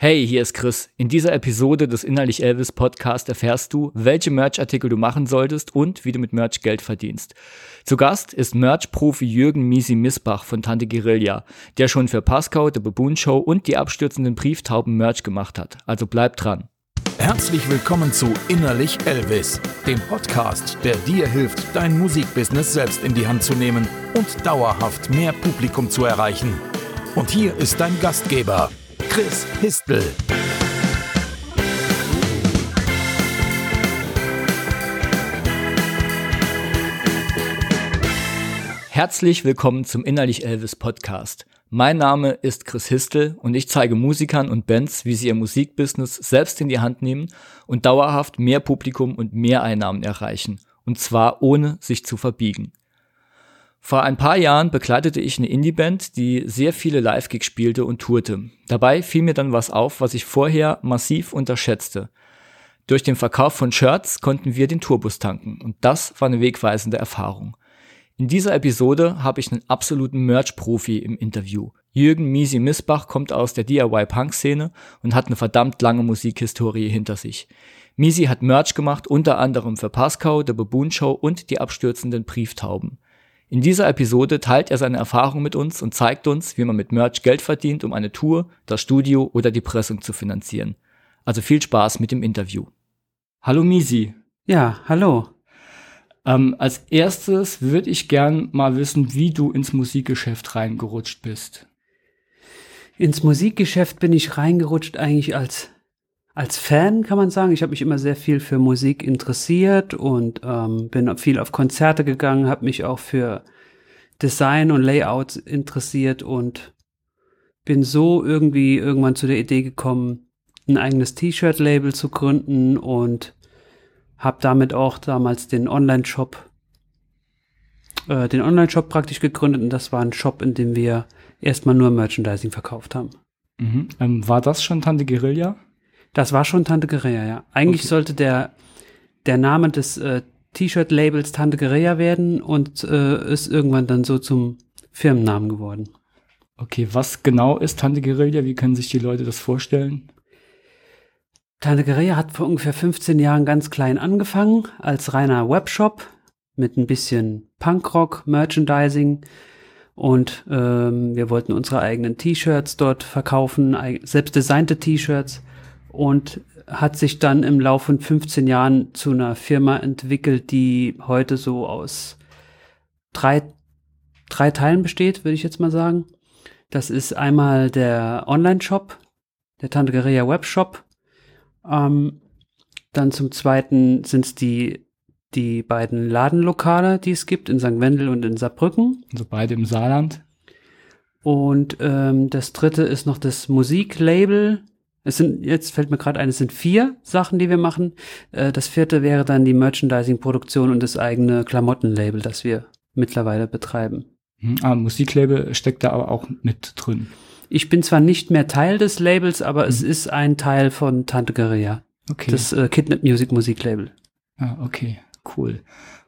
Hey, hier ist Chris. In dieser Episode des Innerlich Elvis Podcast erfährst du, welche Merch-Artikel du machen solltest und wie du mit Merch Geld verdienst. Zu Gast ist Merch-Profi Jürgen Misi Missbach von Tante Guerilla, der schon für Pascal, The Baboon Show und die abstürzenden Brieftauben Merch gemacht hat. Also bleib dran. Herzlich willkommen zu Innerlich Elvis, dem Podcast, der dir hilft, dein Musikbusiness selbst in die Hand zu nehmen und dauerhaft mehr Publikum zu erreichen. Und hier ist dein Gastgeber, Chris Histel. Herzlich willkommen zum Innerlich Elvis Podcast. Mein Name ist Chris Histel und ich zeige Musikern und Bands, wie sie ihr Musikbusiness selbst in die Hand nehmen und dauerhaft mehr Publikum und mehr Einnahmen erreichen. Und zwar ohne sich zu verbiegen. Vor ein paar Jahren begleitete ich eine Indie-Band, die sehr viele Live-Gigs spielte und tourte. Dabei fiel mir dann was auf, was ich vorher massiv unterschätzte. Durch den Verkauf von Shirts konnten wir den Tourbus tanken und das war eine wegweisende Erfahrung. In dieser Episode habe ich einen absoluten Merch-Profi im Interview. Jürgen Misi Missbach kommt aus der DIY-Punk-Szene und hat eine verdammt lange Musikhistorie hinter sich. Misi hat Merch gemacht, unter anderem für Pascal, The Baboon Show und die abstürzenden Brieftauben. In dieser Episode teilt er seine Erfahrungen mit uns und zeigt uns, wie man mit Merch Geld verdient, um eine Tour, das Studio oder die Pressung zu finanzieren. Also viel Spaß mit dem Interview. Hallo Misi. Ja, hallo. Ähm, als erstes würde ich gern mal wissen, wie du ins Musikgeschäft reingerutscht bist. Ins Musikgeschäft bin ich reingerutscht eigentlich als als Fan kann man sagen, ich habe mich immer sehr viel für Musik interessiert und ähm, bin viel auf Konzerte gegangen, habe mich auch für Design und Layout interessiert und bin so irgendwie irgendwann zu der Idee gekommen, ein eigenes T-Shirt-Label zu gründen und habe damit auch damals den Online-Shop, äh, den Online-Shop praktisch gegründet und das war ein Shop, in dem wir erstmal nur Merchandising verkauft haben. Mhm. Ähm, war das schon Tante Guerilla? Das war schon Tante Guerilla, ja. Eigentlich okay. sollte der, der Name des äh, T-Shirt-Labels Tante Guerilla werden und äh, ist irgendwann dann so zum Firmennamen geworden. Okay, was genau ist Tante Guerilla? Wie können sich die Leute das vorstellen? Tante Guerilla hat vor ungefähr 15 Jahren ganz klein angefangen, als reiner Webshop mit ein bisschen Punkrock, Merchandising. Und ähm, wir wollten unsere eigenen T-Shirts dort verkaufen, selbst designte T-Shirts und hat sich dann im Laufe von 15 Jahren zu einer Firma entwickelt, die heute so aus drei, drei Teilen besteht, würde ich jetzt mal sagen. Das ist einmal der Online-Shop, der Tante Guerilla Webshop. Ähm, dann zum zweiten sind es die, die beiden Ladenlokale, die es gibt, in St. Wendel und in Saarbrücken. Also beide im Saarland. Und ähm, das dritte ist noch das Musiklabel, es sind, jetzt fällt mir gerade ein, es sind vier Sachen, die wir machen. Äh, das vierte wäre dann die Merchandising-Produktion und das eigene Klamottenlabel, das wir mittlerweile betreiben. Mhm. Ah, Musiklabel steckt da aber auch mit drin. Ich bin zwar nicht mehr Teil des Labels, aber mhm. es ist ein Teil von Tante Guerilla. Okay. Das äh, Kidnap Music Musiklabel. Ah, okay, cool.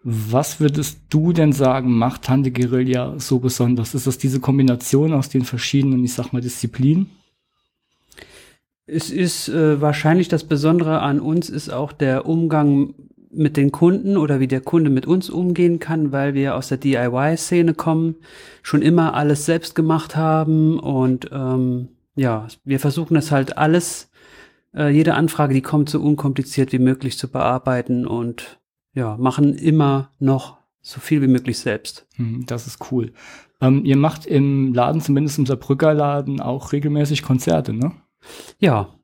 Was würdest du denn sagen, macht Tante Guerilla so besonders? Ist das diese Kombination aus den verschiedenen, ich sag mal, Disziplinen? Es ist äh, wahrscheinlich das Besondere an uns ist auch der Umgang mit den Kunden oder wie der Kunde mit uns umgehen kann, weil wir aus der DIY-Szene kommen, schon immer alles selbst gemacht haben und ähm, ja, wir versuchen es halt alles, äh, jede Anfrage, die kommt, so unkompliziert wie möglich zu bearbeiten und ja, machen immer noch so viel wie möglich selbst. Hm, das ist cool. Ähm, ihr macht im Laden, zumindest im Saarbrücker Laden, auch regelmäßig Konzerte, ne? Ja,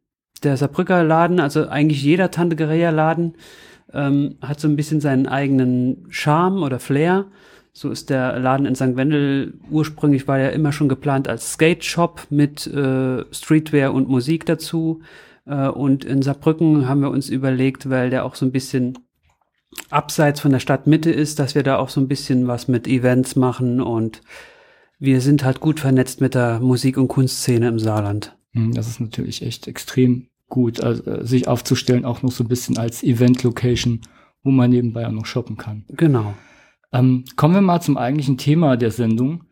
der Saarbrücker Laden, also eigentlich jeder Tante Guerilla Laden, ähm, hat so ein bisschen seinen eigenen Charme oder Flair. So ist der Laden in St. Wendel ursprünglich war ja immer schon geplant als Skate Shop mit äh, Streetwear und Musik dazu. Äh, und in Saarbrücken haben wir uns überlegt, weil der auch so ein bisschen abseits von der Stadtmitte ist, dass wir da auch so ein bisschen was mit Events machen und wir sind halt gut vernetzt mit der Musik- und Kunstszene im Saarland. Hm, das ist natürlich echt extrem gut, also, äh, sich aufzustellen, auch noch so ein bisschen als Event-Location, wo man nebenbei auch noch shoppen kann. Genau. Ähm, kommen wir mal zum eigentlichen Thema der Sendung.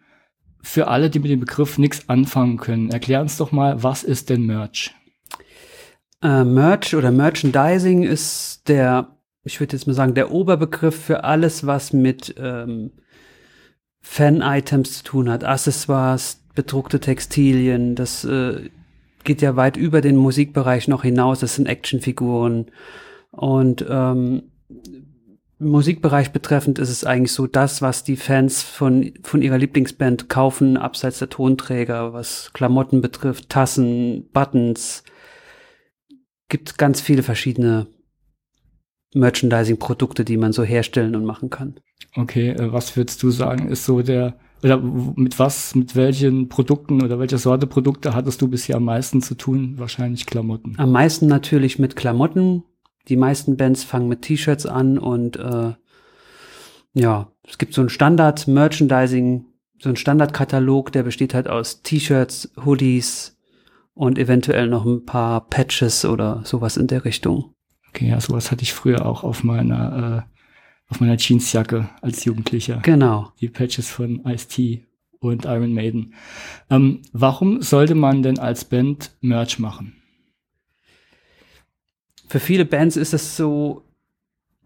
Für alle, die mit dem Begriff nichts anfangen können, erklär uns doch mal, was ist denn Merch? Äh, Merch oder Merchandising ist der, ich würde jetzt mal sagen, der Oberbegriff für alles, was mit ähm, Fan-Items zu tun hat. Accessoires, bedruckte Textilien, das äh, geht ja weit über den Musikbereich noch hinaus. Das sind Actionfiguren. Und ähm, Musikbereich betreffend ist es eigentlich so das, was die Fans von, von ihrer Lieblingsband kaufen, abseits der Tonträger, was Klamotten betrifft, Tassen, Buttons. Gibt ganz viele verschiedene Merchandising-Produkte, die man so herstellen und machen kann. Okay, äh, was würdest du sagen, ist so der, oder mit was, mit welchen Produkten oder welcher Sorte Produkte hattest du bisher am meisten zu tun? Wahrscheinlich Klamotten. Am meisten natürlich mit Klamotten, die meisten Bands fangen mit T-Shirts an und äh, ja, es gibt so ein Standard-Merchandising, so ein Standardkatalog, der besteht halt aus T-Shirts, Hoodies und eventuell noch ein paar Patches oder sowas in der Richtung. Okay, ja, sowas hatte ich früher auch auf meiner, äh, auf meiner Jeansjacke als Jugendlicher. Genau. Die Patches von Ice-T und Iron Maiden. Ähm, warum sollte man denn als Band Merch machen? für viele Bands ist das so,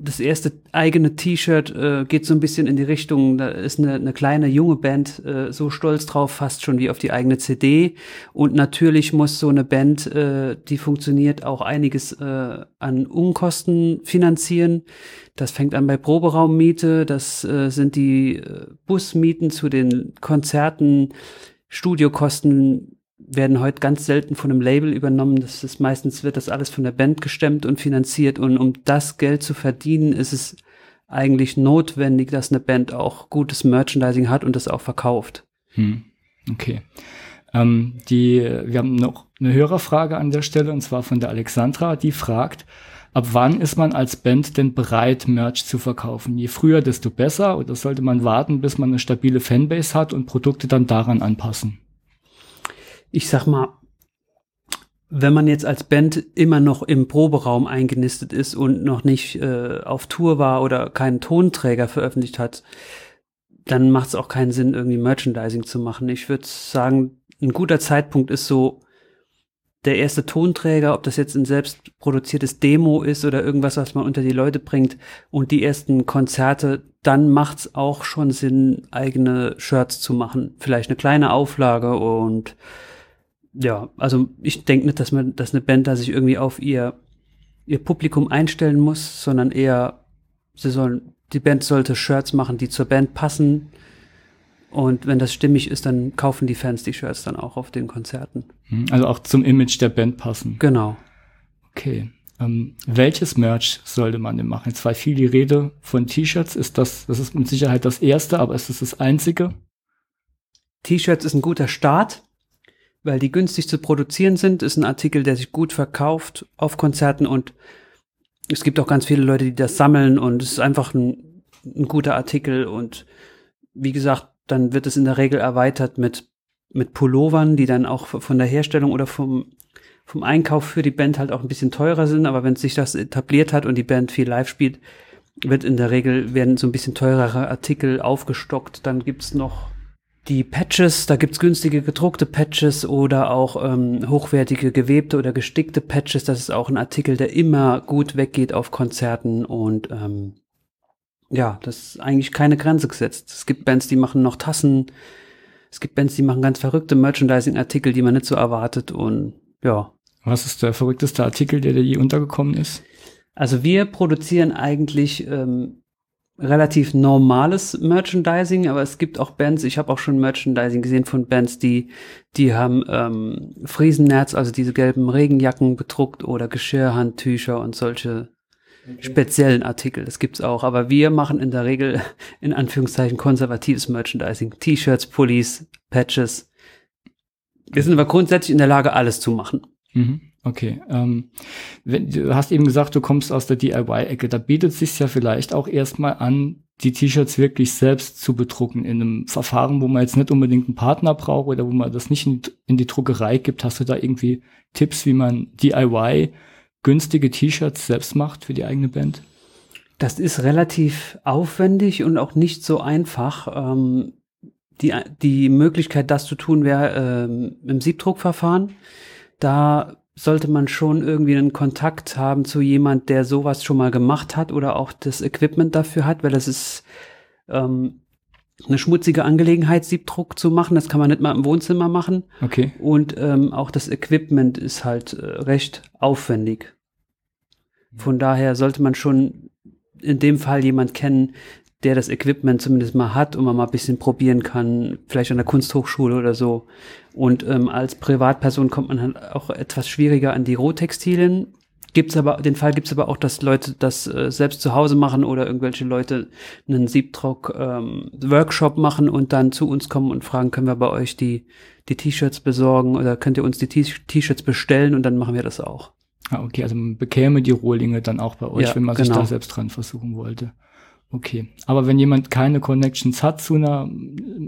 das erste eigene T-Shirt äh, geht so ein bisschen in die Richtung, da ist eine, eine kleine junge Band äh, so stolz drauf, fast schon wie auf die eigene CD. Und natürlich muss so eine Band, äh, die funktioniert, auch einiges äh, an Unkosten finanzieren. Das fängt an bei Proberaummiete, das äh, sind die äh, Busmieten zu den Konzerten, Studiokosten, werden heute ganz selten von einem Label übernommen. Das ist meistens wird das alles von der Band gestemmt und finanziert. Und um das Geld zu verdienen, ist es eigentlich notwendig, dass eine Band auch gutes Merchandising hat und das auch verkauft. Hm. Okay. Ähm, die, wir haben noch eine Hörerfrage an der Stelle und zwar von der Alexandra, die fragt, ab wann ist man als Band denn bereit, Merch zu verkaufen? Je früher, desto besser oder sollte man warten, bis man eine stabile Fanbase hat und Produkte dann daran anpassen? Ich sag mal, wenn man jetzt als Band immer noch im Proberaum eingenistet ist und noch nicht äh, auf Tour war oder keinen Tonträger veröffentlicht hat, dann macht es auch keinen Sinn, irgendwie Merchandising zu machen. Ich würde sagen, ein guter Zeitpunkt ist so der erste Tonträger, ob das jetzt ein selbstproduziertes Demo ist oder irgendwas, was man unter die Leute bringt und die ersten Konzerte, dann macht's auch schon Sinn, eigene Shirts zu machen. Vielleicht eine kleine Auflage und ja, also ich denke nicht, dass man, dass eine Band da sich irgendwie auf ihr, ihr Publikum einstellen muss, sondern eher, sie sollen, die Band sollte Shirts machen, die zur Band passen. Und wenn das stimmig ist, dann kaufen die Fans die Shirts dann auch auf den Konzerten. Hm, also auch zum Image der Band passen. Genau. Okay. Ähm, welches Merch sollte man denn machen? Jetzt war viel die Rede von T-Shirts. Ist das, das ist mit Sicherheit das erste, aber ist das das einzige? T-Shirts ist ein guter Start weil die günstig zu produzieren sind, ist ein Artikel, der sich gut verkauft auf Konzerten und es gibt auch ganz viele Leute, die das sammeln und es ist einfach ein, ein guter Artikel und wie gesagt, dann wird es in der Regel erweitert mit, mit Pullovern, die dann auch von der Herstellung oder vom, vom Einkauf für die Band halt auch ein bisschen teurer sind, aber wenn sich das etabliert hat und die Band viel live spielt, wird in der Regel, werden so ein bisschen teurere Artikel aufgestockt, dann gibt's noch die Patches, da gibt's günstige gedruckte Patches oder auch ähm, hochwertige gewebte oder gestickte Patches. Das ist auch ein Artikel, der immer gut weggeht auf Konzerten und ähm, ja, das ist eigentlich keine Grenze gesetzt. Es gibt Bands, die machen noch Tassen. Es gibt Bands, die machen ganz verrückte Merchandising-Artikel, die man nicht so erwartet und ja. Was ist der verrückteste Artikel, der dir je untergekommen ist? Also wir produzieren eigentlich ähm, relativ normales Merchandising, aber es gibt auch Bands, ich habe auch schon Merchandising gesehen von Bands, die, die haben ähm, Friesennerz, also diese gelben Regenjacken bedruckt oder Geschirrhandtücher und solche okay. speziellen Artikel. Das gibt's auch. Aber wir machen in der Regel in Anführungszeichen konservatives Merchandising. T-Shirts, Pullis, Patches. Wir sind aber grundsätzlich in der Lage, alles zu machen. Mhm. Okay, ähm, wenn, du hast eben gesagt, du kommst aus der DIY-Ecke. Da bietet es sich ja vielleicht auch erstmal an, die T-Shirts wirklich selbst zu bedrucken in einem Verfahren, wo man jetzt nicht unbedingt einen Partner braucht oder wo man das nicht in, in die Druckerei gibt. Hast du da irgendwie Tipps, wie man DIY günstige T-Shirts selbst macht für die eigene Band? Das ist relativ aufwendig und auch nicht so einfach. Ähm, die, die Möglichkeit, das zu tun, wäre ähm, im Siebdruckverfahren. Da sollte man schon irgendwie einen Kontakt haben zu jemand, der sowas schon mal gemacht hat oder auch das Equipment dafür hat, weil das ist ähm, eine schmutzige Angelegenheit, Siebdruck zu machen. Das kann man nicht mal im Wohnzimmer machen. Okay. Und ähm, auch das Equipment ist halt äh, recht aufwendig. Von daher sollte man schon in dem Fall jemand kennen, der das Equipment zumindest mal hat und man mal ein bisschen probieren kann, vielleicht an der Kunsthochschule oder so. Und ähm, als Privatperson kommt man halt auch etwas schwieriger an die Rohtextilien. Gibt's aber, den Fall gibt's aber auch, dass Leute das äh, selbst zu Hause machen oder irgendwelche Leute einen Siebdruck-Workshop ähm, machen und dann zu uns kommen und fragen, können wir bei euch die, die T-Shirts besorgen oder könnt ihr uns die T-Shirts bestellen und dann machen wir das auch. Ah, okay, also man bekäme die Rohlinge dann auch bei euch, Ja, wenn man sich genau. da selbst dran versuchen wollte. Okay, aber wenn jemand keine Connections hat zu einer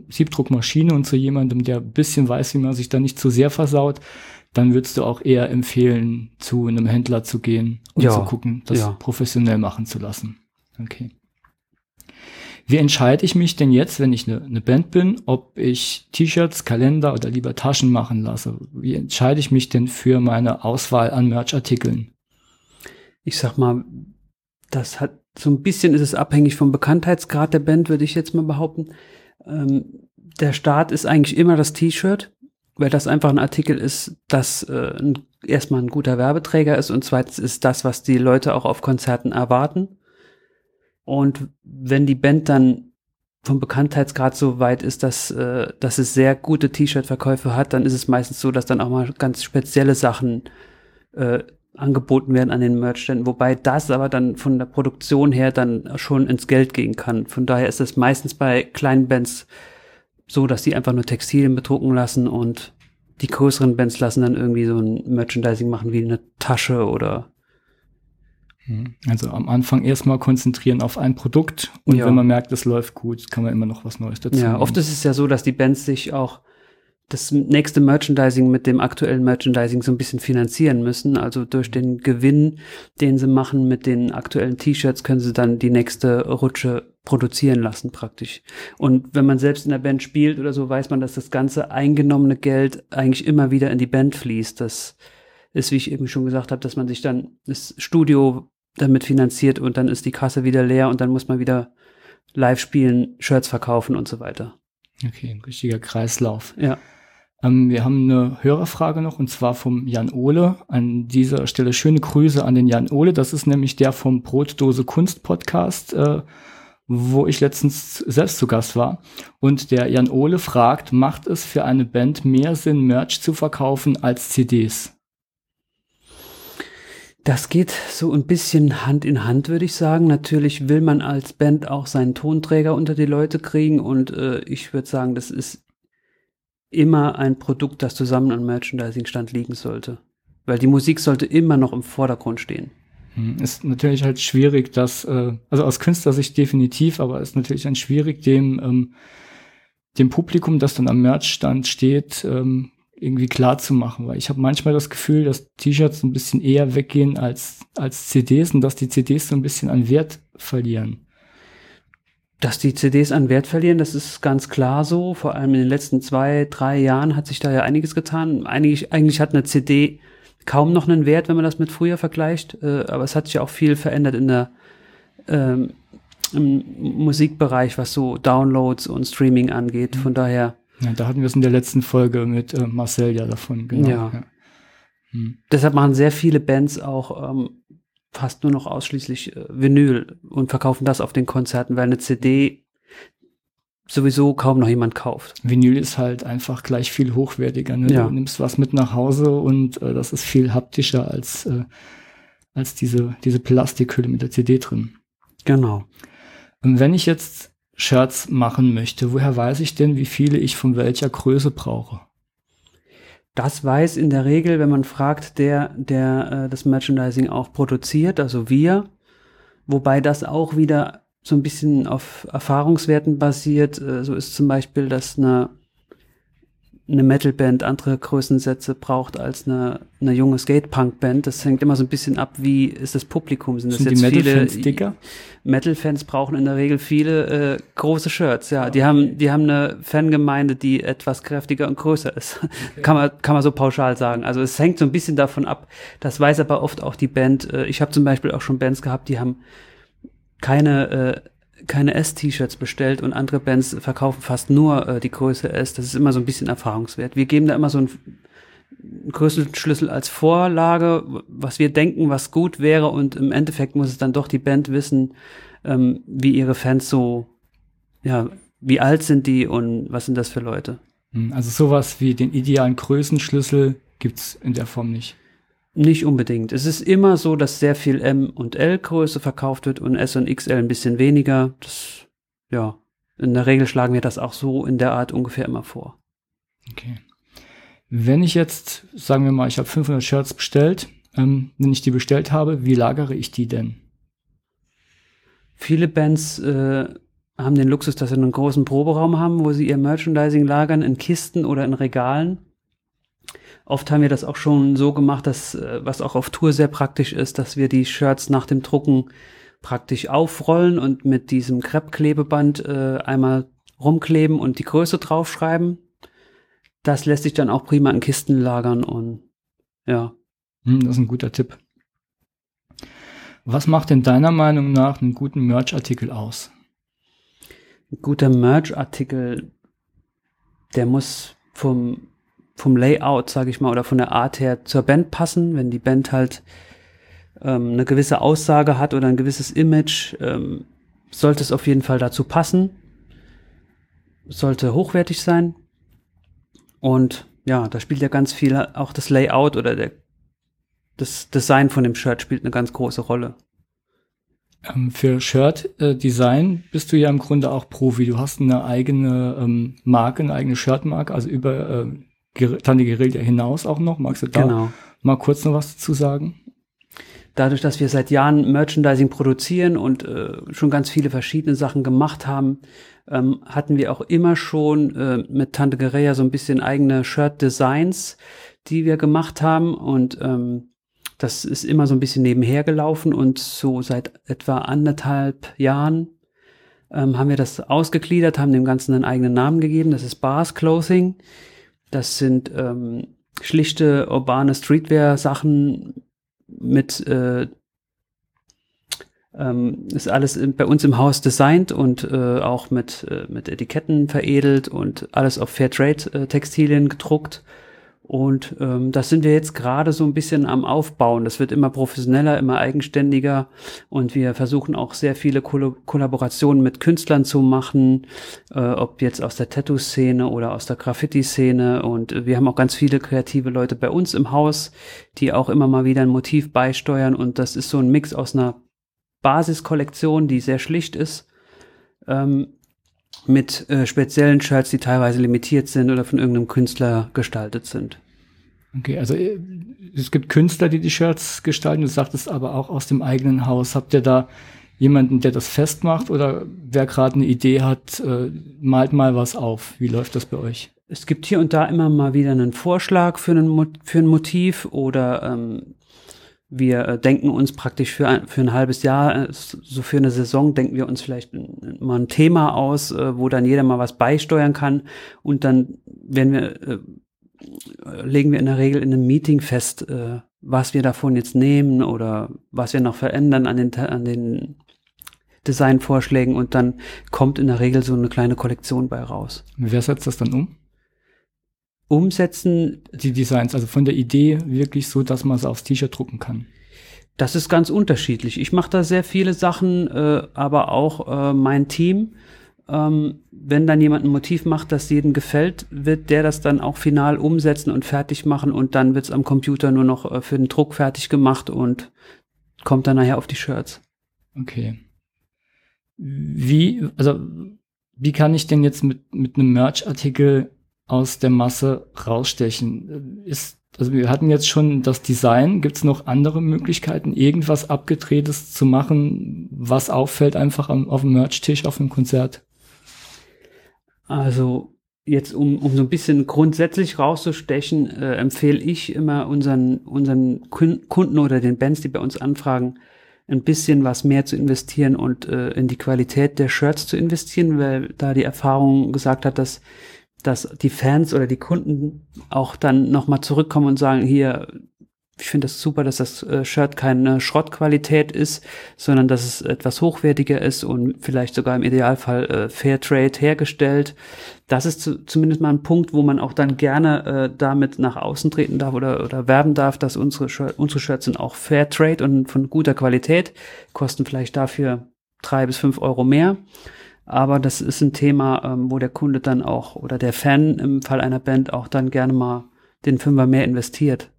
Siebdruckmaschine und zu jemandem, der ein bisschen weiß, wie man sich da nicht zu sehr versaut, dann würdest du auch eher empfehlen, zu einem Händler zu gehen und Ja, zu gucken, das ja. professionell machen zu lassen. Okay. Wie entscheide ich mich denn jetzt, wenn ich eine, eine Band bin, ob ich T-Shirts, Kalender oder lieber Taschen machen lasse? Wie entscheide ich mich denn für meine Auswahl an Merchartikeln? ich sag mal, das hat so ein bisschen ist es abhängig vom Bekanntheitsgrad der Band, würde ich jetzt mal behaupten. Ähm, der Start ist eigentlich immer das T-Shirt, weil das einfach ein Artikel ist, das äh, ein, erstmal ein guter Werbeträger ist und zweitens ist das, was die Leute auch auf Konzerten erwarten. Und wenn die Band dann vom Bekanntheitsgrad so weit ist, dass, äh, dass es sehr gute T-Shirt-Verkäufe hat, dann ist es meistens so, dass dann auch mal ganz spezielle Sachen äh, angeboten werden an den Merchständen, wobei das aber dann von der Produktion her dann schon ins Geld gehen kann. Von daher ist es meistens bei kleinen Bands so, dass die einfach nur Textilien bedrucken lassen und die größeren Bands lassen dann irgendwie so ein Merchandising machen wie eine Tasche oder Also am Anfang erstmal konzentrieren auf ein Produkt und Ja. wenn man merkt, es läuft gut, kann man immer noch was Neues dazu. Ja, nehmen. oft ist es ja so, dass die Bands sich auch das nächste Merchandising mit dem aktuellen Merchandising so ein bisschen finanzieren müssen. Also durch den Gewinn, den sie machen mit den aktuellen T-Shirts, können sie dann die nächste Rutsche produzieren lassen praktisch. Und wenn man selbst in der Band spielt oder so, weiß man, dass das ganze eingenommene Geld eigentlich immer wieder in die Band fließt. Das ist, wie ich eben schon gesagt habe, dass man sich dann das Studio damit finanziert und dann ist die Kasse wieder leer und dann muss man wieder live spielen, Shirts verkaufen und so weiter. Okay, ein richtiger Kreislauf. Ja. Ähm, wir haben eine Hörerfrage noch und zwar vom Jan Ole. An dieser Stelle schöne Grüße an den Jan Ole. Das ist nämlich der vom Brotdose Kunst Podcast, äh, wo ich letztens selbst zu Gast war. Und der Jan Ole fragt, macht es für eine Band mehr Sinn, Merch zu verkaufen als CDs? Das geht so ein bisschen Hand in Hand, würde ich sagen. Natürlich will man als Band auch seinen Tonträger unter die Leute kriegen und äh, ich würde sagen, das ist immer ein Produkt, das zusammen am Merchandising-Stand liegen sollte. Weil die Musik sollte immer noch im Vordergrund stehen. Hm, Ist natürlich halt schwierig, das, äh, also aus Künstlersicht definitiv, aber ist natürlich dann schwierig, dem, ähm, dem Publikum, das dann am Merchstand steht, ähm, irgendwie klar zu machen, weil ich habe manchmal das Gefühl, dass T-Shirts ein bisschen eher weggehen als, als CDs und dass die CDs so ein bisschen an Wert verlieren. Dass die CDs an Wert verlieren, das ist ganz klar so. Vor allem in den letzten zwei, drei Jahren hat sich da ja einiges getan. Eigentlich, eigentlich hat eine CD kaum noch einen Wert, wenn man das mit früher vergleicht. Äh, aber es hat sich auch viel verändert in der ähm, im Musikbereich, was so Downloads und Streaming angeht. Von daher, Ja, da hatten wir es in der letzten Folge mit äh, Marcel ja davon, genau. Ja. Hm. deshalb machen sehr viele Bands auch ähm, fast nur noch ausschließlich äh, Vinyl und verkaufen das auf den Konzerten, weil eine CD sowieso kaum noch jemand kauft. Vinyl ist halt einfach gleich viel hochwertiger. Ne? Ja. Du nimmst was mit nach Hause und äh, das ist viel haptischer als, äh, als diese, diese Plastikhülle mit der CD drin. Genau. Und wenn ich jetzt Shirts machen möchte, woher weiß ich denn, wie viele ich von welcher Größe brauche? Das weiß in der Regel, wenn man fragt, der, der äh, das Merchandising auch produziert, also wir, wobei das auch wieder so ein bisschen auf Erfahrungswerten basiert. Äh, so ist zum Beispiel, dass eine, eine Metalband andere Größensätze braucht als eine, eine junge Skate-Punk-Band. Das hängt immer so ein bisschen ab, wie ist das Publikum. Sind, das Sind jetzt die Metal-Fans dicker? Metal-Fans brauchen in der Regel viele äh, große Shirts. Ja, die haben, die haben eine Fangemeinde, die etwas kräftiger und größer ist. Okay. kann man, kann man so pauschal sagen. Also es hängt so ein bisschen davon ab. Das weiß aber oft auch die Band. Äh, ich habe zum Beispiel auch schon Bands gehabt, die haben keine äh, keine S-T-Shirts bestellt und andere Bands verkaufen fast nur äh, die Größe S. Das ist immer so ein bisschen Erfahrungswert. Wir geben da immer so einen Größenschlüssel als Vorlage, was wir denken, was gut wäre und im Endeffekt muss es dann doch die Band wissen, ähm, wie ihre Fans so, ja, wie alt sind die und was sind das für Leute. Hm, also sowas wie den idealen Größenschlüssel gibt's in der Form nicht. Nicht unbedingt. Es ist immer so, dass sehr viel M und L Größe verkauft wird und S und XL ein bisschen weniger. Das, ja, in der Regel schlagen wir das auch so in der Art ungefähr immer vor. Okay. Wenn ich jetzt, sagen wir mal, ich habe 500 Shirts bestellt, ähm, wenn ich die bestellt habe, wie lagere ich die denn? Viele Bands äh, haben den Luxus, dass sie einen großen Proberaum haben, wo sie ihr Merchandising lagern in Kisten oder in Regalen. Oft haben wir das auch schon so gemacht, dass, äh, was auch auf Tour sehr praktisch ist, dass wir die Shirts nach dem Drucken praktisch aufrollen und mit diesem Kreppklebeband äh, einmal rumkleben und die Größe draufschreiben. Das lässt sich dann auch prima in Kisten lagern und ja. Hm, das ist ein guter Tipp. Was macht denn deiner Meinung nach einen guten Merch-Artikel aus? Ein guter Merch-Artikel, der muss vom vom Layout, sage ich mal, oder von der Art her zur Band passen. Wenn die Band halt ähm, eine gewisse Aussage hat oder ein gewisses Image, ähm, sollte es auf jeden Fall dazu passen. Sollte hochwertig sein. Und ja, da spielt ja ganz viel, auch das Layout oder der, das Design von dem Shirt spielt eine ganz große Rolle. Ähm, für Shirt-Design äh, bist du ja im Grunde auch Profi. Du hast eine eigene ähm, Marke, eine eigene Shirtmarke, also über äh, Tante Guerilla hinaus auch noch. Magst du da genau. mal kurz noch was dazu sagen? Dadurch, dass wir seit Jahren Merchandising produzieren und äh, schon ganz viele verschiedene Sachen gemacht haben, ähm, hatten wir auch immer schon äh, mit Tante Guerilla so ein bisschen eigene Shirt-Designs, die wir gemacht haben und ähm, das ist immer so ein bisschen nebenher gelaufen und so seit etwa anderthalb Jahren ähm, haben wir das ausgegliedert, haben dem Ganzen einen eigenen Namen gegeben. Das ist Bars Clothing. Das sind ähm, schlichte urbane Streetwear-Sachen mit äh, ähm, ist alles in, bei uns im Haus designt und äh, auch mit, äh, mit Etiketten veredelt und alles auf Fairtrade-Textilien gedruckt. Und ähm, das sind wir jetzt gerade so ein bisschen am Aufbauen. Das wird immer professioneller, immer eigenständiger. Und wir versuchen auch sehr viele Koll Kollaborationen mit Künstlern zu machen, äh, ob jetzt aus der Tattoo-Szene oder aus der Graffiti-Szene. Und wir haben auch ganz viele kreative Leute bei uns im Haus, die auch immer mal wieder ein Motiv beisteuern. Und das ist so ein Mix aus einer Basiskollektion, die sehr schlicht ist. Ähm, mit äh, speziellen Shirts, die teilweise limitiert sind oder von irgendeinem Künstler gestaltet sind. Okay, also äh, es gibt Künstler, die die Shirts gestalten. Du sagtest aber auch aus dem eigenen Haus. Habt ihr da jemanden, der das festmacht oder wer gerade eine Idee hat, äh, malt mal was auf? Wie läuft das bei euch? Es gibt hier und da immer mal wieder einen Vorschlag für, einen, für ein Motiv oder ähm, wir äh, denken uns praktisch für ein, für ein halbes Jahr, äh, so für eine Saison, denken wir uns vielleicht mal ein Thema aus, äh, wo dann jeder mal was beisteuern kann. Und dann werden wir, legen wir in der Regel in einem Meeting fest, was wir davon jetzt nehmen oder was wir noch verändern an den, an den Designvorschlägen. Und dann kommt in der Regel so eine kleine Kollektion bei raus. Wer setzt das dann um? Umsetzen. Die Designs, also von der Idee wirklich so, dass man es aufs T-Shirt drucken kann. Das ist ganz unterschiedlich. Ich mache da sehr viele Sachen, äh, aber auch äh, mein Team. Ähm, wenn dann jemand ein Motiv macht, das jedem gefällt, wird der das dann auch final umsetzen und fertig machen und dann wird es am Computer nur noch äh, für den Druck fertig gemacht und kommt dann nachher auf die Shirts. Okay. Wie, also, wie kann ich denn jetzt mit, mit einem Merch-Artikel aus der Masse rausstechen? Ist, also wir hatten jetzt schon das Design. Gibt es noch andere Möglichkeiten, irgendwas Abgedrehtes zu machen, was auffällt einfach am, auf dem Merch-Tisch auf einem Konzert? Also jetzt um, um so ein bisschen grundsätzlich rauszustechen, äh, empfehle ich immer unseren, unseren Kunden oder den Bands, die bei uns anfragen, ein bisschen was mehr zu investieren und äh, in die Qualität der Shirts zu investieren, weil da die Erfahrung gesagt hat, dass dass die Fans oder die Kunden auch dann nochmal zurückkommen und sagen, hier, ich finde das super, dass das äh, Shirt keine Schrottqualität ist, sondern dass es etwas hochwertiger ist und vielleicht sogar im Idealfall äh, Fairtrade hergestellt. Das ist zu, zumindest mal ein Punkt, wo man auch dann gerne äh, damit nach außen treten darf oder, oder werben darf, dass unsere, unsere Shirts sind auch Fairtrade und von guter Qualität, kosten vielleicht dafür drei bis fünf Euro mehr. Aber das ist ein Thema, ähm, wo der Kunde dann auch oder der Fan im Fall einer Band auch dann gerne mal den Fünfer mehr investiert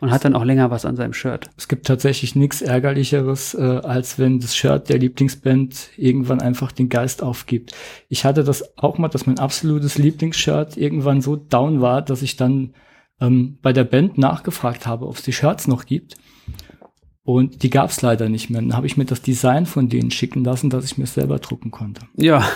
und hat dann auch länger was an seinem Shirt. Es gibt tatsächlich nichts Ärgerlicheres, äh, als wenn das Shirt der Lieblingsband irgendwann einfach den Geist aufgibt. Ich hatte das auch mal, dass mein absolutes Lieblingsshirt irgendwann so down war, dass ich dann ähm, bei der Band nachgefragt habe, ob es die Shirts noch gibt. Und die gab es leider nicht mehr. Dann habe ich mir das Design von denen schicken lassen, dass ich mir selber drucken konnte. Ja.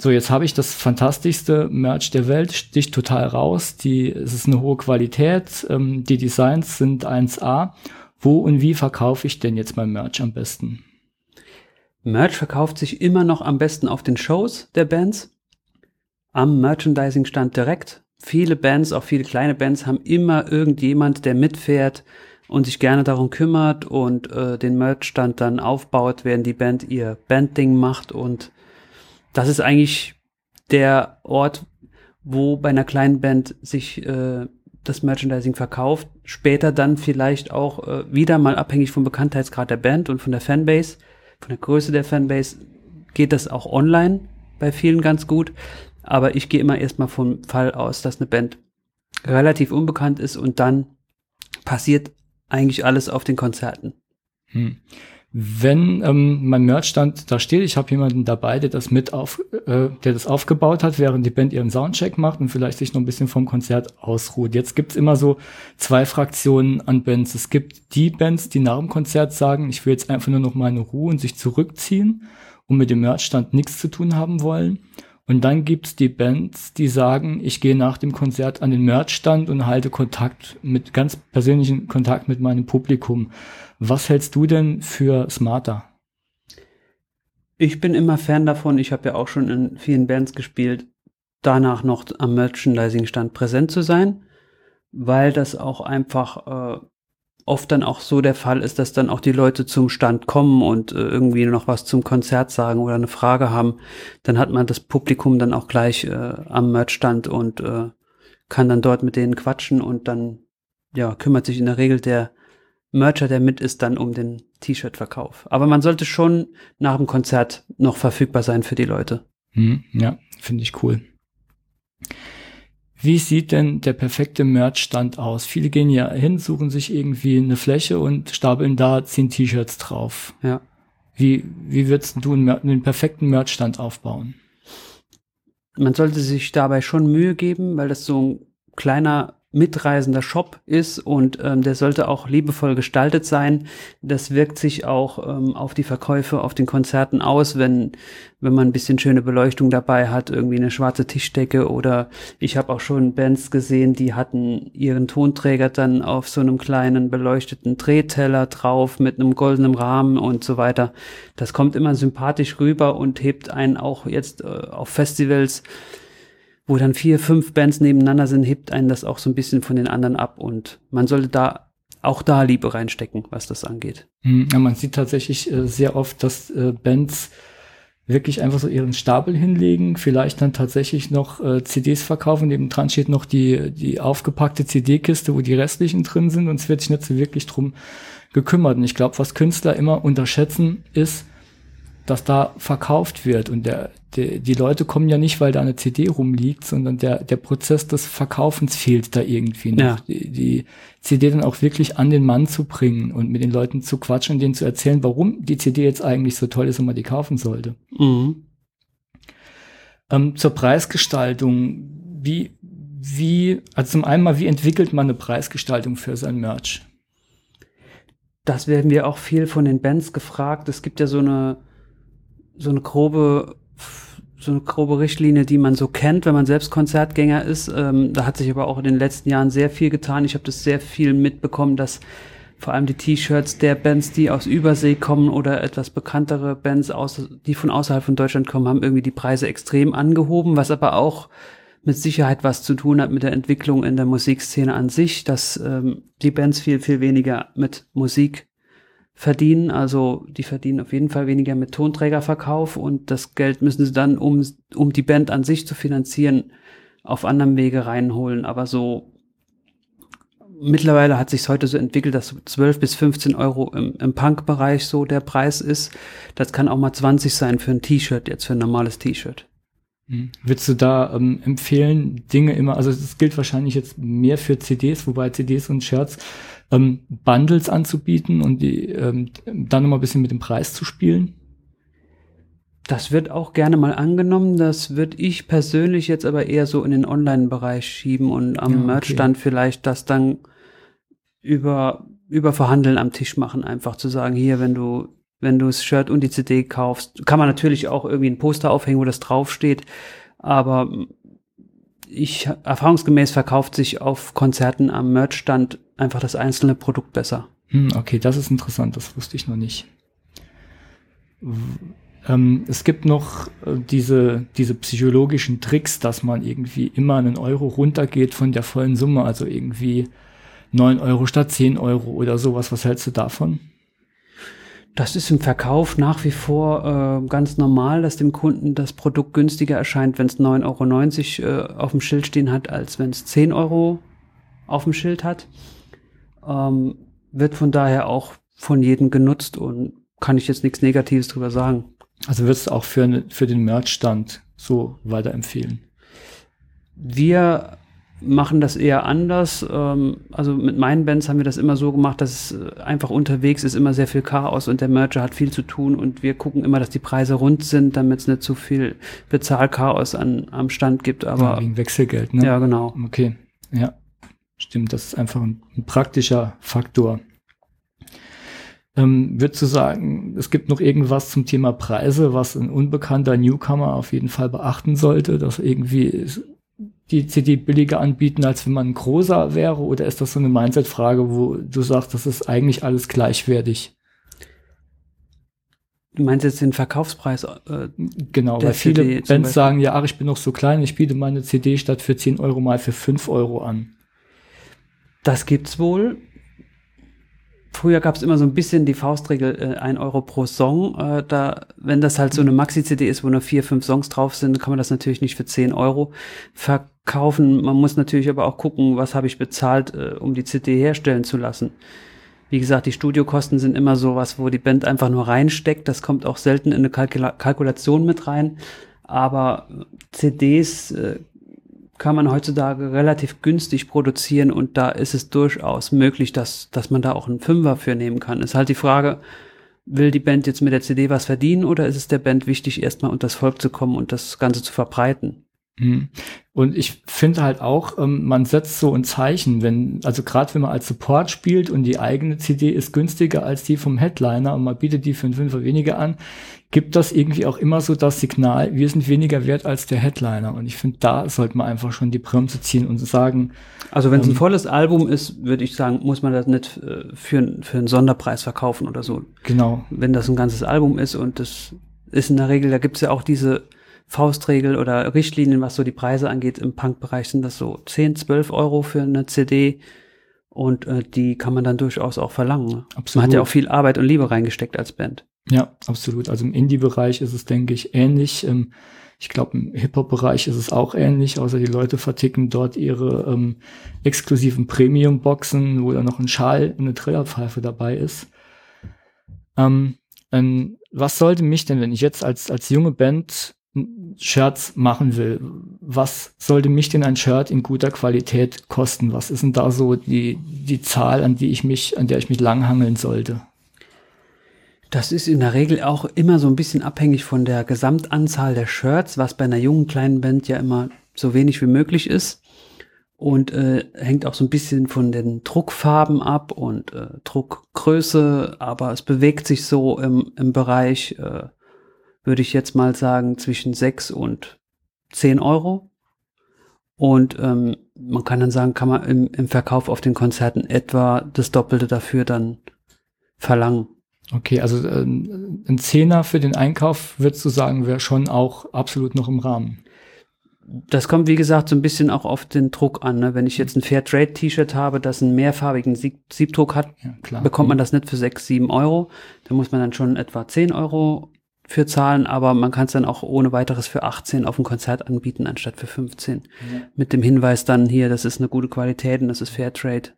So, jetzt habe ich das fantastischste Merch der Welt, sticht total raus. Die, es ist eine hohe Qualität, ähm, die Designs sind 1A. Wo und wie verkaufe ich denn jetzt mein Merch am besten? Merch verkauft sich immer noch am besten auf den Shows der Bands, am Merchandising-Stand direkt. Viele Bands, auch viele kleine Bands, haben immer irgendjemand, der mitfährt und sich gerne darum kümmert und äh, den Merch-Stand dann aufbaut, während die Band ihr Bandding macht und das ist eigentlich der Ort, wo bei einer kleinen Band sich äh, das Merchandising verkauft. Später dann vielleicht auch äh, wieder mal abhängig vom Bekanntheitsgrad der Band und von der Fanbase, von der Größe der Fanbase, geht das auch online bei vielen ganz gut. Aber ich gehe immer erstmal vom Fall aus, dass eine Band relativ unbekannt ist und dann passiert eigentlich alles auf den Konzerten. Hm wenn ähm, mein Merchstand da steht, ich habe jemanden dabei, der das mit auf, äh, der das aufgebaut hat, während die Band ihren Soundcheck macht und vielleicht sich noch ein bisschen vom Konzert ausruht. Jetzt gibt's immer so zwei Fraktionen an Bands. Es gibt die Bands, die nach dem Konzert sagen, ich will jetzt einfach nur noch meine Ruhe und sich zurückziehen und mit dem Merchstand nichts zu tun haben wollen. Und dann gibt's die Bands, die sagen, ich gehe nach dem Konzert an den Merchstand und halte Kontakt mit ganz persönlichen Kontakt mit meinem Publikum. Was hältst du denn für smarter? Ich bin immer Fan davon. Ich habe ja auch schon in vielen Bands gespielt, danach noch am Merchandising-Stand präsent zu sein, weil das auch einfach äh, oft dann auch so der Fall ist, dass dann auch die Leute zum Stand kommen und äh, irgendwie noch was zum Konzert sagen oder eine Frage haben, dann hat man das Publikum dann auch gleich äh, am Merchstand und äh, kann dann dort mit denen quatschen und dann ja kümmert sich in der Regel der Mercher, der mit ist, dann um den T-Shirt-Verkauf. Aber man sollte schon nach dem Konzert noch verfügbar sein für die Leute. Hm, ja, finde ich cool. Wie sieht denn der perfekte Merch-Stand aus? Viele gehen ja hin, suchen sich irgendwie eine Fläche und stapeln da zehn T-Shirts drauf. Ja. Wie, wie würdest du einen, einen perfekten Merch-Stand aufbauen? Man sollte sich dabei schon Mühe geben, weil das so ein kleiner mitreisender Shop ist und ähm, der sollte auch liebevoll gestaltet sein. Das wirkt sich auch ähm, auf die Verkäufe auf den Konzerten aus, wenn wenn man ein bisschen schöne Beleuchtung dabei hat, irgendwie eine schwarze Tischdecke oder ich habe auch schon Bands gesehen, die hatten ihren Tonträger dann auf so einem kleinen beleuchteten Drehteller drauf mit einem goldenen Rahmen und so weiter. Das kommt immer sympathisch rüber und hebt einen auch jetzt äh, auf Festivals wo dann vier, fünf Bands nebeneinander sind, hebt einen das auch so ein bisschen von den anderen ab und man sollte da auch da Liebe reinstecken, was das angeht. Hm, ja, man sieht tatsächlich äh, sehr oft, dass äh, Bands wirklich einfach so ihren Stapel hinlegen, vielleicht dann tatsächlich noch äh, CDs verkaufen, neben dran steht noch die, die aufgepackte CD-Kiste, wo die restlichen drin sind und es wird sich nicht so wirklich drum gekümmert. Und ich glaube, was Künstler immer unterschätzen, ist, dass da verkauft wird. Und der, der, die Leute kommen ja nicht, weil da eine CD rumliegt, sondern der, der Prozess des Verkaufens fehlt da irgendwie noch. Ja. Die, die CD dann auch wirklich an den Mann zu bringen und mit den Leuten zu quatschen und denen zu erzählen, warum die CD jetzt eigentlich so toll ist und man die kaufen sollte. Mhm. Ähm, zur Preisgestaltung, wie, wie, also zum einen mal, wie entwickelt man eine Preisgestaltung für sein Merch? Das werden wir auch viel von den Bands gefragt. Es gibt ja so eine so eine grobe so eine grobe Richtlinie, die man so kennt, wenn man selbst Konzertgänger ist. Ähm, da hat sich aber auch in den letzten Jahren sehr viel getan. Ich habe das sehr viel mitbekommen, dass vor allem die T-Shirts der Bands, die aus Übersee kommen oder etwas bekanntere Bands, aus, die von außerhalb von Deutschland kommen, haben irgendwie die Preise extrem angehoben, was aber auch mit Sicherheit was zu tun hat mit der Entwicklung in der Musikszene an sich, dass ähm, die Bands viel, viel weniger mit Musik verdienen. Also die verdienen auf jeden Fall weniger mit Tonträgerverkauf und das Geld müssen sie dann, um, um die Band an sich zu finanzieren, auf anderem Wege reinholen. Aber so mittlerweile hat sich heute so entwickelt, dass 12 bis 15 Euro im, im Punk-Bereich so der Preis ist. Das kann auch mal 20 sein für ein T-Shirt, jetzt für ein normales T-Shirt. Mhm. Würdest du da ähm, empfehlen, Dinge immer, also das gilt wahrscheinlich jetzt mehr für CDs, wobei CDs und Shirts, ähm, Bundles anzubieten und die ähm, dann nochmal ein bisschen mit dem Preis zu spielen? Das wird auch gerne mal angenommen. Das würde ich persönlich jetzt aber eher so in den Online-Bereich schieben und am ja, okay. Merchstand vielleicht das dann über, über Verhandeln am Tisch machen. Einfach zu sagen, hier, wenn du, wenn du das Shirt und die CD kaufst, kann man natürlich auch irgendwie ein Poster aufhängen, wo das draufsteht. Aber ich, erfahrungsgemäß verkauft sich auf Konzerten am Merchstand einfach das einzelne Produkt besser. Hm, okay, das ist interessant. Das wusste ich noch nicht. Ähm, es gibt noch äh, diese, diese psychologischen Tricks, dass man irgendwie immer einen Euro runtergeht von der vollen Summe, also irgendwie neun Euro statt zehn Euro oder sowas. Was hältst du davon? Das ist im Verkauf nach wie vor äh, ganz normal, dass dem Kunden das Produkt günstiger erscheint, wenn es 9,90 Euro äh, auf dem Schild stehen hat, als wenn es 10 Euro auf dem Schild hat. Ähm, wird von daher auch von jedem genutzt und kann ich jetzt nichts Negatives drüber sagen. Also würdest du auch für, ne, für den Merchstand so weiterempfehlen? Wir machen das eher anders. Ähm, also mit meinen Bands haben wir das immer so gemacht, dass es äh, einfach unterwegs ist immer sehr viel Chaos und der Mercher hat viel zu tun und wir gucken immer, dass die Preise rund sind, damit es nicht zu viel Bezahlchaos an, am Stand gibt. Aber ja, wegen Wechselgeld, ne? Ja, genau. Okay, ja, stimmt. Das ist einfach ein, ein praktischer Faktor. Ähm, würdest du sagen, es gibt noch irgendwas zum Thema Preise, was ein unbekannter Newcomer auf jeden Fall beachten sollte, dass irgendwie die CD billiger anbieten, als wenn man ein großer wäre? Oder ist das so eine Mindset-Frage, wo du sagst, das ist eigentlich alles gleichwertig? Du meinst jetzt den Verkaufspreis? Äh, genau, weil viele CD Bands sagen, ja, ach, ich bin noch so klein, ich biete meine CD statt für 10 Euro mal für 5 Euro an. Das gibt's wohl. Früher gab es immer so ein bisschen die Faustregel, äh, 1 Euro pro Song. Äh, da, wenn das halt so eine Maxi-CD ist, wo nur vier, fünf Songs drauf sind, kann man das natürlich nicht für 10 Euro verkaufen. Man muss natürlich aber auch gucken, was habe ich bezahlt, äh, um die CD herstellen zu lassen. Wie gesagt, die Studiokosten sind immer so was, wo die Band einfach nur reinsteckt. Das kommt auch selten in eine Kalkula Kalkulation mit rein. Aber CDs äh, kann man heutzutage relativ günstig produzieren und da ist es durchaus möglich, dass, dass man da auch einen Fünfer für nehmen kann. Ist halt die Frage, will die Band jetzt mit der CD was verdienen oder ist es der Band wichtig, erstmal unter das Volk zu kommen und das Ganze zu verbreiten? Mhm. Und ich finde halt auch, ähm, man setzt so ein Zeichen, wenn, also gerade wenn man als Support spielt und die eigene CD ist günstiger als die vom Headliner und man bietet die für einen Fünfer weniger an, gibt das irgendwie auch immer so das Signal, wir sind weniger wert als der Headliner. Und ich finde, da sollte man einfach schon die Bremse ziehen und sagen. Also wenn es ähm, ein volles Album ist, würde ich sagen, muss man das nicht äh, für, für einen Sonderpreis verkaufen oder so. Genau. Wenn das ein ganzes Album ist und das ist in der Regel, da gibt es ja auch diese Faustregel oder Richtlinien, was so die Preise angeht. Im Punk-Bereich sind das so 10, 12 Euro für eine CD. Und äh, die kann man dann durchaus auch verlangen. Absolut. Man hat ja auch viel Arbeit und Liebe reingesteckt als Band. Ja, absolut. Also im Indie-Bereich ist es, denke ich, ähnlich. Ähm, ich glaube, im Hip-Hop-Bereich ist es auch ähnlich, außer die Leute verticken dort ihre ähm, exklusiven Premium-Boxen, wo da noch ein Schal und eine Trillerpfeife dabei ist. Ähm, was sollte mich denn, wenn ich jetzt als, als junge Band Shirts machen will, was sollte mich denn ein Shirt in guter Qualität kosten? Was ist denn da so die, die Zahl, an die ich mich, an der ich mich langhangeln sollte? Das ist in der Regel auch immer so ein bisschen abhängig von der Gesamtanzahl der Shirts, was bei einer jungen kleinen Band ja immer so wenig wie möglich ist. Und äh, hängt auch so ein bisschen von den Druckfarben ab und äh, Druckgröße, aber es bewegt sich so im, im Bereich äh, würde ich jetzt mal sagen, zwischen 6 und 10 Euro. Und ähm, man kann dann sagen, kann man im, im Verkauf auf den Konzerten etwa das Doppelte dafür dann verlangen. Okay, also äh, ein Zehner für den Einkauf, würdest du sagen, wäre schon auch absolut noch im Rahmen. Das kommt, wie gesagt, so ein bisschen auch auf den Druck an. Ne? Wenn ich jetzt ein Fairtrade-T-Shirt habe, das einen mehrfarbigen Sieb Siebdruck hat, ja, bekommt man das nicht für sechs, sieben Euro. Da muss man dann schon etwa zehn Euro für zahlen, aber man kann es dann auch ohne weiteres für 18 auf dem Konzert anbieten, anstatt für 15. Ja. Mit dem Hinweis dann hier, das ist eine gute Qualität und das ist Fairtrade.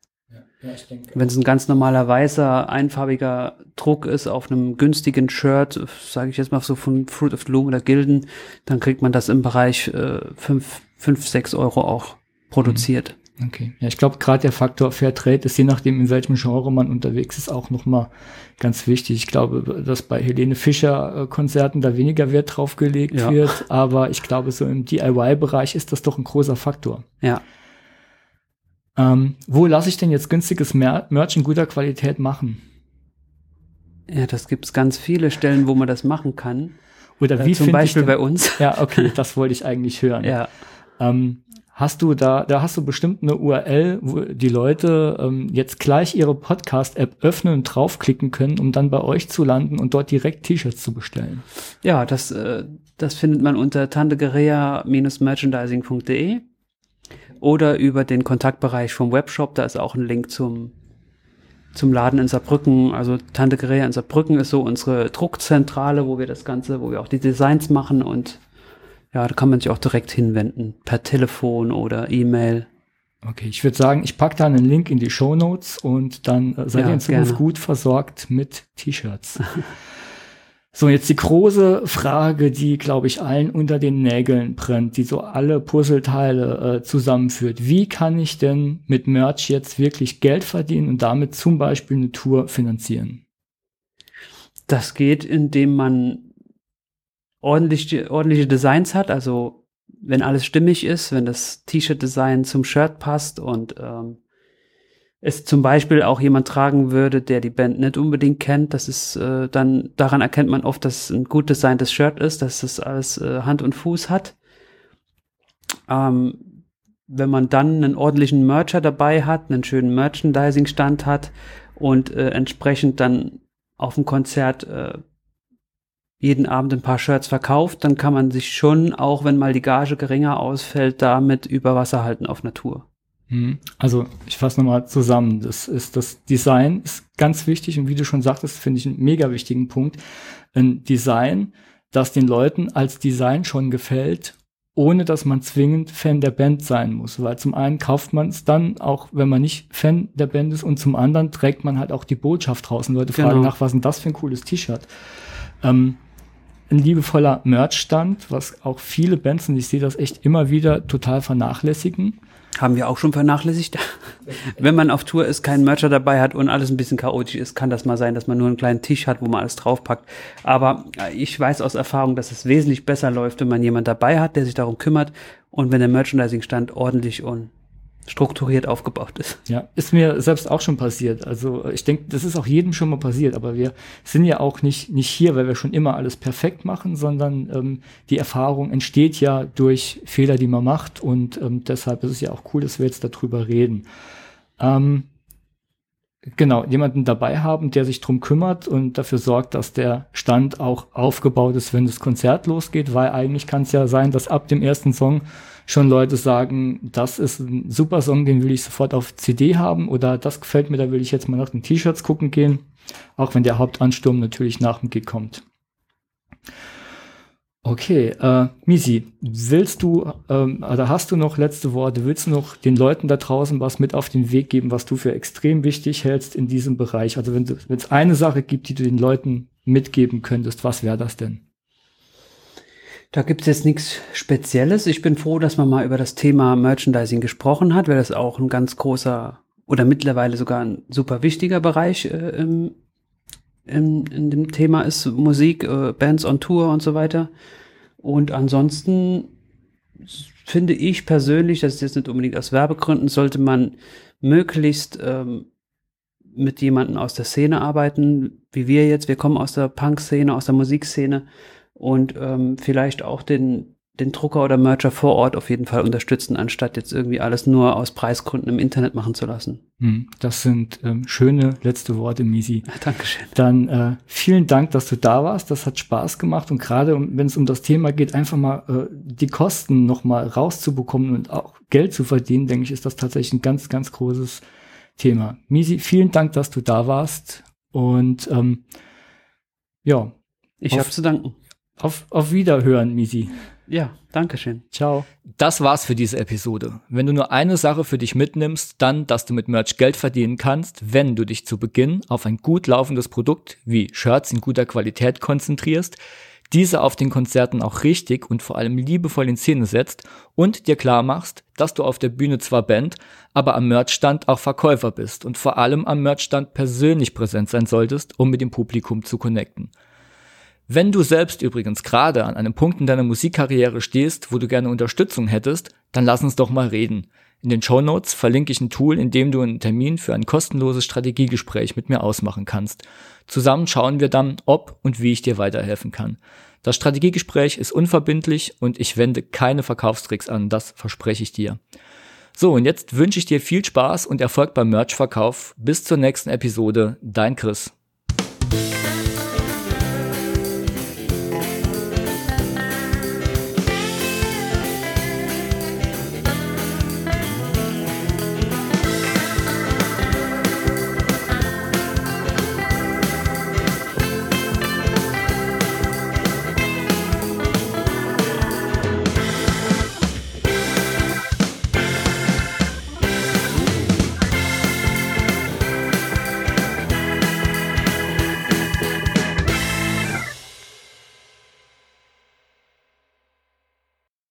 Ja, Wenn es ein ganz normaler weißer, einfarbiger Druck ist auf einem günstigen Shirt, sage ich jetzt mal so von Fruit of Loom oder Gilden, dann kriegt man das im Bereich äh, 5, 5, 6 Euro auch produziert. Okay. Ja, ich glaube, gerade der Faktor Fairtrade ist, je nachdem, in welchem Genre man unterwegs ist, auch nochmal ganz wichtig. Ich glaube, dass bei Helene Fischer äh, Konzerten da weniger Wert drauf gelegt ja. wird, aber ich glaube, so im DIY-Bereich ist das doch ein großer Faktor. Ja. Ähm, wo lasse ich denn jetzt günstiges Mer Merch in guter Qualität machen? Ja, das gibt es ganz viele Stellen, wo man das machen kann. Oder wie äh, zum Beispiel bei uns. Ja, okay, das wollte ich eigentlich hören. Ja. Ähm, hast du da, da hast du bestimmt eine URL, wo die Leute ähm, jetzt gleich ihre Podcast-App öffnen und draufklicken können, um dann bei euch zu landen und dort direkt T-Shirts zu bestellen. Ja, das, äh, das findet man unter tantegerea-merchandising.de oder über den Kontaktbereich vom Webshop. Da ist auch ein Link zum, zum Laden in Saarbrücken. Also Tante Gerea in Saarbrücken ist so unsere Druckzentrale, wo wir das Ganze, wo wir auch die Designs machen und ja, da kann man sich auch direkt hinwenden, per Telefon oder E-Mail. Okay, ich würde sagen, ich packe da einen Link in die Show Notes und dann äh, seid ja, ihr in Zukunft gerne. gut versorgt mit T-Shirts. So, jetzt die große Frage, die, glaube ich, allen unter den Nägeln brennt, die so alle Puzzleteile äh, zusammenführt. Wie kann ich denn mit Merch jetzt wirklich Geld verdienen und damit zum Beispiel eine Tour finanzieren? Das geht, indem man ordentlich, ordentliche Designs hat, also wenn alles stimmig ist, wenn das T-Shirt-Design zum Shirt passt und ähm, es zum Beispiel auch jemand tragen würde, der die Band nicht unbedingt kennt, das ist äh, dann, daran erkennt man oft, dass es ein gut designtes Shirt ist, dass es alles äh, Hand und Fuß hat. Ähm, wenn man dann einen ordentlichen Mercher dabei hat, einen schönen Merchandising-Stand hat und äh, entsprechend dann auf dem Konzert äh, jeden Abend ein paar Shirts verkauft, dann kann man sich schon, auch wenn mal die Gage geringer ausfällt, damit über Wasser halten auf Natur. Mhm. Also ich fasse nochmal zusammen. Das ist das Design ist ganz wichtig und wie du schon sagtest, finde ich einen mega wichtigen Punkt. Ein Design, das den Leuten als Design schon gefällt, ohne dass man zwingend Fan der Band sein muss. Weil zum einen kauft man es dann, auch wenn man nicht Fan der Band ist, und zum anderen trägt man halt auch die Botschaft draußen. Leute genau. fragen nach, was ist denn das für ein cooles T-Shirt? Ähm, ein liebevoller Merchstand, was auch viele Bands, und ich sehe das echt immer wieder, total vernachlässigen haben wir auch schon vernachlässigt. Wenn man auf Tour ist, keinen Mercher dabei hat und alles ein bisschen chaotisch ist, kann das mal sein, dass man nur einen kleinen Tisch hat, wo man alles draufpackt. Aber äh, ich weiß aus Erfahrung, dass es wesentlich besser läuft, wenn man jemand dabei hat, der sich darum kümmert und wenn der Merchandising-Stand ordentlich und strukturiert aufgebaut ist. Ja, ist mir selbst auch schon passiert. Also ich denke, das ist auch jedem schon mal passiert, aber wir sind ja auch nicht, nicht hier, weil wir schon immer alles perfekt machen, sondern ähm, die Erfahrung entsteht ja durch Fehler, die man macht und ähm, deshalb ist es ja auch cool, dass wir jetzt darüber reden. Ähm, genau, jemanden dabei haben, der sich drum kümmert und dafür sorgt, dass der Stand auch aufgebaut ist, wenn das Konzert losgeht, weil eigentlich kann es ja sein, dass ab dem ersten Song schon Leute sagen, das ist ein super Song, den will ich sofort auf CD haben oder das gefällt mir, da will ich jetzt mal nach den T-Shirts gucken gehen, auch wenn der Hauptansturm natürlich nach dem Gig kommt. Okay, äh, Misi, willst du ähm, oder hast du noch letzte Worte? Willst du noch den Leuten da draußen was mit auf den Weg geben, was du für extrem wichtig hältst in diesem Bereich? Also wenn es eine Sache gibt, die du den Leuten mitgeben könntest, was wäre das denn? Da gibt es jetzt nichts Spezielles. Ich bin froh, dass man mal über das Thema Merchandising gesprochen hat, weil das auch ein ganz großer oder mittlerweile sogar ein super wichtiger Bereich äh, im, im, in dem Thema ist. Musik, äh, Bands on Tour und so weiter. Und ansonsten finde ich persönlich, das ist jetzt nicht unbedingt aus Werbegründen, sollte man möglichst ähm, mit jemandem aus der Szene arbeiten, wie wir jetzt. Wir kommen aus der Punk-Szene, aus der Musikszene und ähm, vielleicht auch den, den Drucker oder Mercher vor Ort auf jeden Fall unterstützen, anstatt jetzt irgendwie alles nur aus Preisgründen im Internet machen zu lassen. Hm, das sind ähm, schöne letzte Worte, Misi. Dankeschön. Dann äh, vielen Dank, dass du da warst. Das hat Spaß gemacht und gerade wenn es um das Thema geht, einfach mal äh, die Kosten noch mal rauszubekommen und auch Geld zu verdienen, denke ich, ist das tatsächlich ein ganz, ganz großes Thema. Misi, vielen Dank, dass du da warst und ähm, ja. Ich habe zu danken. Auf, auf Wiederhören, Misi. Ja, danke schön. Ciao. Das war's für diese Episode. Wenn du nur eine Sache für dich mitnimmst, dann, dass du mit Merch Geld verdienen kannst, wenn du dich zu Beginn auf ein gut laufendes Produkt wie Shirts in guter Qualität konzentrierst, diese auf den Konzerten auch richtig und vor allem liebevoll in Szene setzt und dir klar machst, dass du auf der Bühne zwar Band, aber am Merchstand auch Verkäufer bist und vor allem am Merchstand persönlich präsent sein solltest, um mit dem Publikum zu connecten. Wenn du selbst übrigens gerade an einem Punkt in deiner Musikkarriere stehst, wo du gerne Unterstützung hättest, dann lass uns doch mal reden. In den Show Notes verlinke ich ein Tool, in dem du einen Termin für ein kostenloses Strategiegespräch mit mir ausmachen kannst. Zusammen schauen wir dann, ob und wie ich dir weiterhelfen kann. Das Strategiegespräch ist unverbindlich und ich wende keine Verkaufstricks an, das verspreche ich dir. So, und jetzt wünsche ich dir viel Spaß und Erfolg beim Merchverkauf. Bis zur nächsten Episode, dein Chris.